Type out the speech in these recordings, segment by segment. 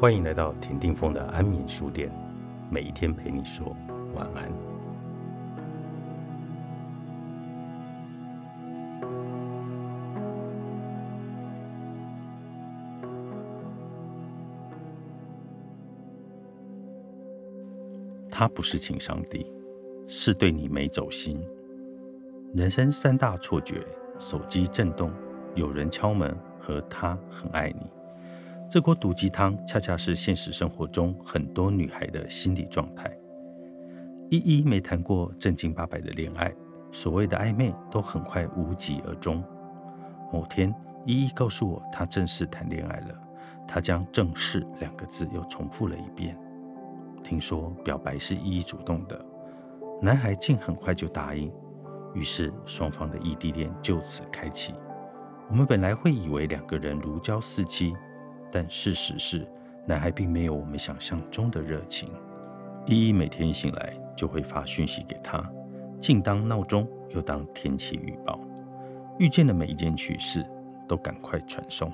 欢迎来到田定峰的安眠书店，每一天陪你说晚安。他不是情商低，是对你没走心。人生三大错觉：手机震动、有人敲门和他很爱你。这锅毒鸡汤，恰恰是现实生活中很多女孩的心理状态。依依没谈过正经八百的恋爱，所谓的暧昧都很快无疾而终。某天，依依告诉我，她正式谈恋爱了。她将“正式”两个字又重复了一遍。听说表白是依依主动的，男孩竟很快就答应，于是双方的异地恋就此开启。我们本来会以为两个人如胶似漆。但事实是，男孩并没有我们想象中的热情。依依每天醒来就会发讯息给他，既当闹钟又当天气预报。遇见的每一件趣事都赶快传送，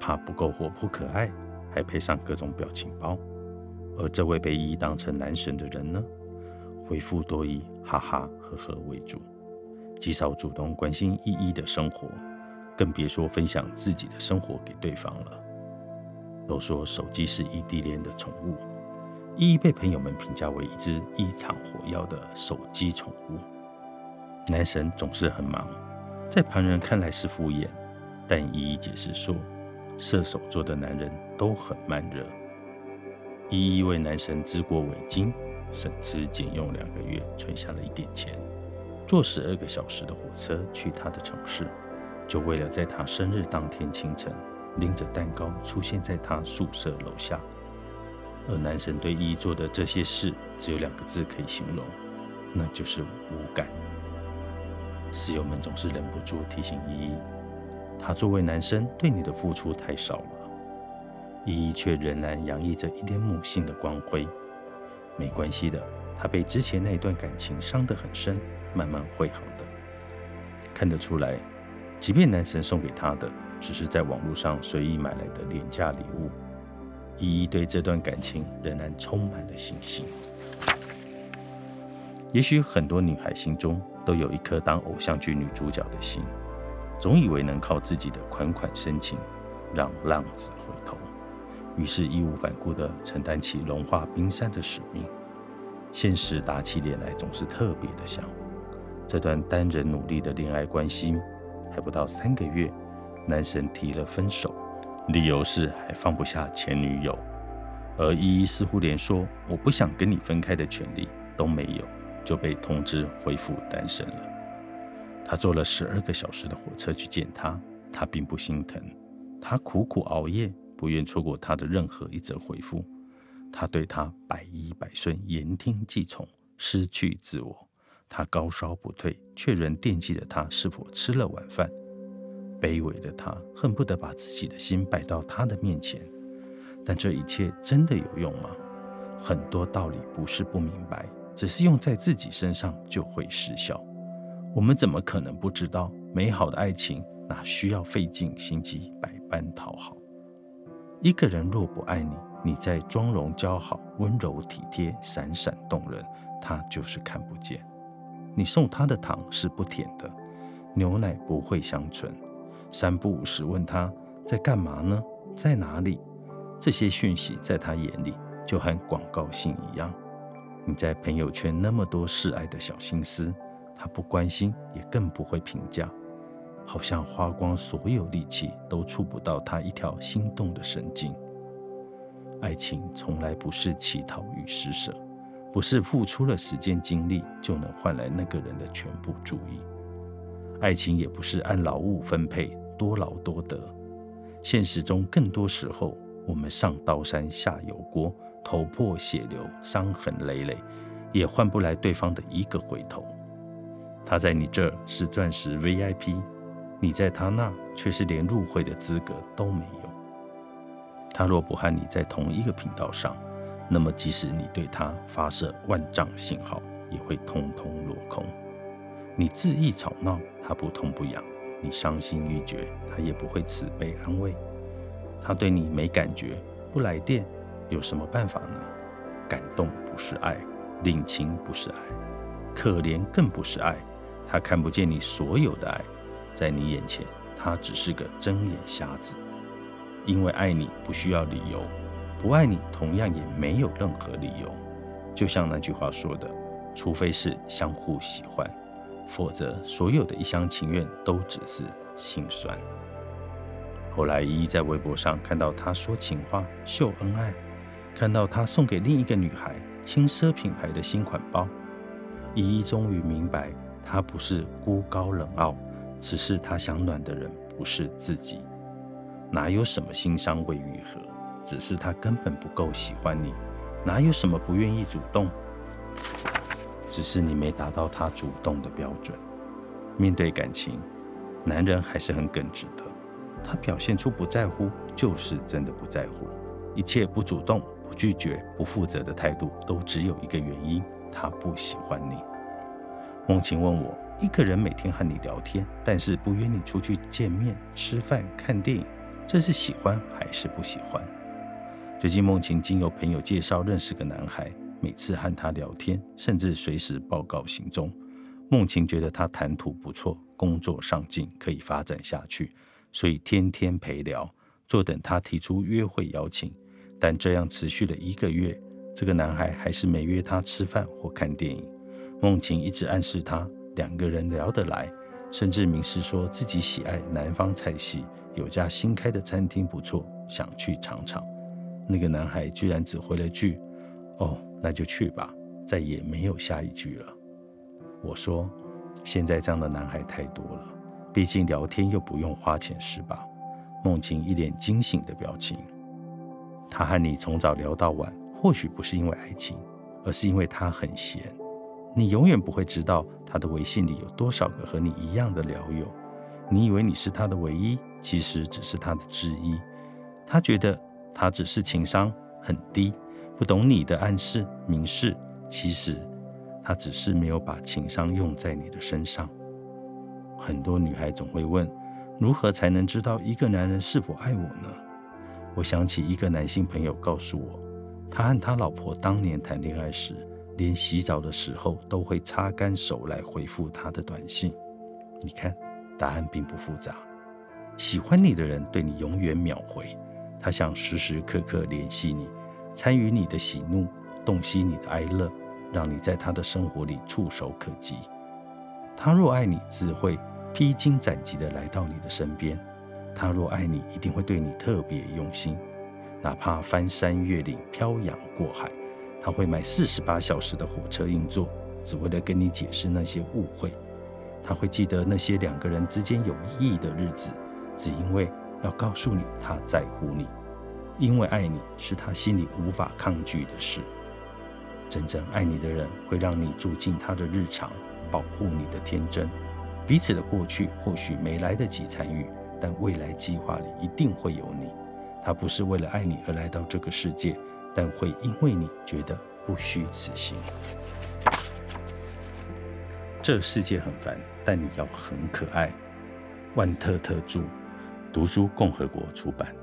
怕不够活泼可爱，还配上各种表情包。而这位被依依当成男神的人呢，回复多以哈哈呵呵为主，极少主动关心依依的生活，更别说分享自己的生活给对方了。都说手机是异地恋的宠物，依依被朋友们评价为一只异常火药的手机宠物。男神总是很忙，在旁人看来是敷衍，但依依解释说，射手座的男人都很慢热。依依为男神织过围巾，省吃俭用两个月存下了一点钱，坐十二个小时的火车去他的城市，就为了在他生日当天清晨。拎着蛋糕出现在他宿舍楼下，而男神对依依做的这些事，只有两个字可以形容，那就是无感。室友们总是忍不住提醒依依，他作为男生对你的付出太少了。依依却仍然洋溢着一点母性的光辉。没关系的，他被之前那段感情伤得很深，慢慢会好的。看得出来，即便男神送给他的。只是在网络上随意买来的廉价礼物，依依对这段感情仍然充满了信心。也许很多女孩心中都有一颗当偶像剧女主角的心，总以为能靠自己的款款深情让浪子回头，于是义无反顾地承担起融化冰山的使命。现实打起脸来总是特别的像，这段单人努力的恋爱关系还不到三个月。男神提了分手，理由是还放不下前女友，而依依似乎连说我不想跟你分开的权利都没有，就被通知恢复单身了。他坐了十二个小时的火车去见他，他并不心疼，他苦苦熬夜，不愿错过他的任何一则回复。他对他百依百顺，言听计从，失去自我。他高烧不退，却仍惦记着他是否吃了晚饭。卑微的他恨不得把自己的心摆到他的面前，但这一切真的有用吗？很多道理不是不明白，只是用在自己身上就会失效。我们怎么可能不知道，美好的爱情哪需要费尽心机百般讨好？一个人若不爱你，你在妆容姣好、温柔体贴、闪闪动人，他就是看不见。你送他的糖是不甜的，牛奶不会香醇。三不五时问他在干嘛呢？在哪里？这些讯息在他眼里就和广告信一样。你在朋友圈那么多示爱的小心思，他不关心，也更不会评价，好像花光所有力气都触不到他一条心动的神经。爱情从来不是乞讨与施舍，不是付出了时间精力就能换来那个人的全部注意。爱情也不是按劳务分配，多劳多得。现实中，更多时候，我们上刀山下油锅，头破血流，伤痕累累，也换不来对方的一个回头。他在你这是钻石 VIP，你在他那却是连入会的资格都没有。他若不和你在同一个频道上，那么即使你对他发射万丈信号，也会通通落空。你恣意吵闹。他不痛不痒，你伤心欲绝，他也不会慈悲安慰。他对你没感觉，不来电，有什么办法呢？感动不是爱，领情不是爱，可怜更不是爱。他看不见你所有的爱，在你眼前，他只是个睁眼瞎子。因为爱你不需要理由，不爱你同样也没有任何理由。就像那句话说的，除非是相互喜欢，否则所有的一厢情愿都只是心酸。后来依依在微博上看到他说情话、秀恩爱，看到他送给另一个女孩轻奢品牌的新款包，依依终于明白。他不是孤高冷傲，只是他想暖的人不是自己。哪有什么心伤未愈合，只是他根本不够喜欢你。哪有什么不愿意主动，只是你没达到他主动的标准。面对感情，男人还是很耿直的。他表现出不在乎，就是真的不在乎。一切不主动、不拒绝、不负责的态度，都只有一个原因：他不喜欢你。梦晴问我：“一个人每天和你聊天，但是不约你出去见面、吃饭、看电影，这是喜欢还是不喜欢？”最近梦晴经由朋友介绍认识个男孩，每次和他聊天，甚至随时报告行踪。梦晴觉得他谈吐不错，工作上进，可以发展下去，所以天天陪聊，坐等他提出约会邀请。但这样持续了一个月，这个男孩还是没约她吃饭或看电影。梦晴一直暗示他两个人聊得来，甚至明示说自己喜爱南方菜系，有家新开的餐厅不错，想去尝尝。那个男孩居然只回了句：“哦，那就去吧。”再也没有下一句了。我说：“现在这样的男孩太多了，毕竟聊天又不用花钱，是吧？”梦晴一脸惊醒的表情。他和你从早聊到晚，或许不是因为爱情，而是因为他很闲。你永远不会知道他的微信里有多少个和你一样的聊友。你以为你是他的唯一，其实只是他的之一。他觉得他只是情商很低，不懂你的暗示明示。其实他只是没有把情商用在你的身上。很多女孩总会问：如何才能知道一个男人是否爱我呢？我想起一个男性朋友告诉我，他和他老婆当年谈恋爱时。连洗澡的时候都会擦干手来回复他的短信。你看，答案并不复杂。喜欢你的人对你永远秒回，他想时时刻刻联系你，参与你的喜怒，洞悉你的哀乐，让你在他的生活里触手可及。他若爱你，自会披荆斩棘地来到你的身边；他若爱你，一定会对你特别用心，哪怕翻山越岭、漂洋过海。他会买四十八小时的火车硬座，只为了跟你解释那些误会。他会记得那些两个人之间有意义的日子，只因为要告诉你他在乎你，因为爱你是他心里无法抗拒的事。真正爱你的人会让你住进他的日常，保护你的天真。彼此的过去或许没来得及参与，但未来计划里一定会有你。他不是为了爱你而来到这个世界。但会因为你觉得不虚此行。这世界很烦，但你要很可爱。万特特著，读书共和国出版。